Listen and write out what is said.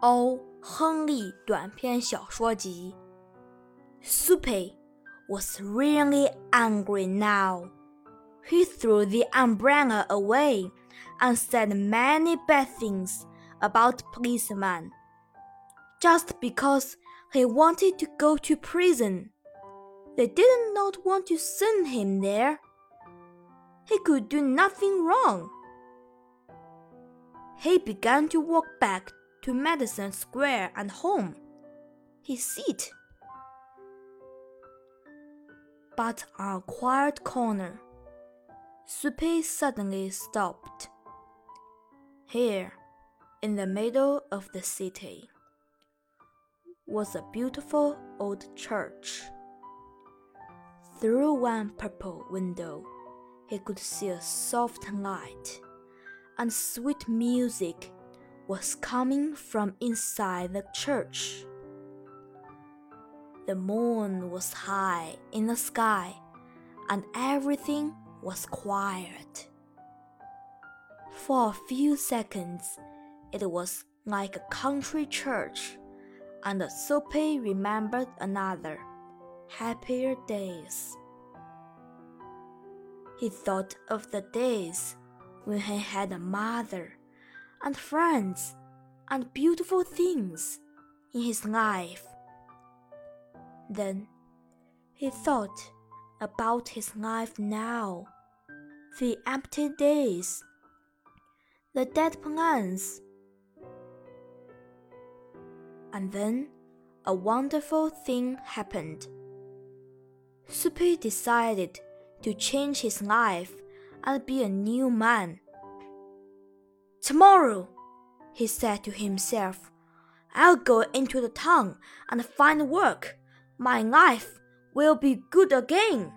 欧·亨利短篇小说集。Soapy was really angry now. He threw the umbrella away and said many bad things about policemen. Just because he wanted to go to prison, they did not want to send him there. He could do nothing wrong. He began to walk back to Madison Square and home. His seat. But a quiet corner, Soapy suddenly stopped. Here, in the middle of the city, was a beautiful old church. Through one purple window, he could see a soft light, and sweet music was coming from inside the church. The moon was high in the sky, and everything was quiet. For a few seconds, it was like a country church, and Soapy remembered another, happier days. He thought of the days when he had a mother and friends and beautiful things in his life. Then he thought about his life now, the empty days, the dead plans. And then a wonderful thing happened. Soapy decided to change his life and be a new man. Tomorrow, he said to himself, I'll go into the town and find work. My life will be good again.